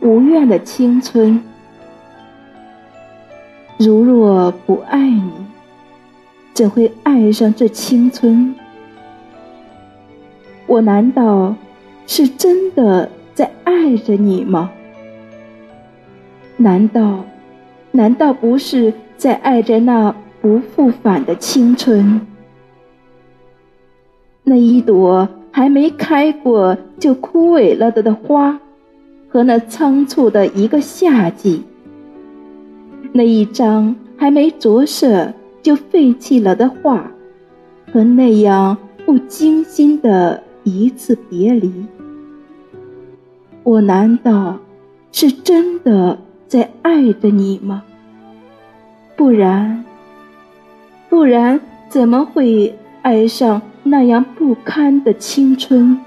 无怨的青春。如若不爱你，怎会爱上这青春？我难道是真的在爱着你吗？难道，难道不是在爱着那不复返的青春？那一朵还没开过就枯萎了的的花，和那仓促的一个夏季。那一张还没着色就废弃了的画，和那样不精心的一次别离，我难道是真的在爱着你吗？不然，不然怎么会爱上那样不堪的青春？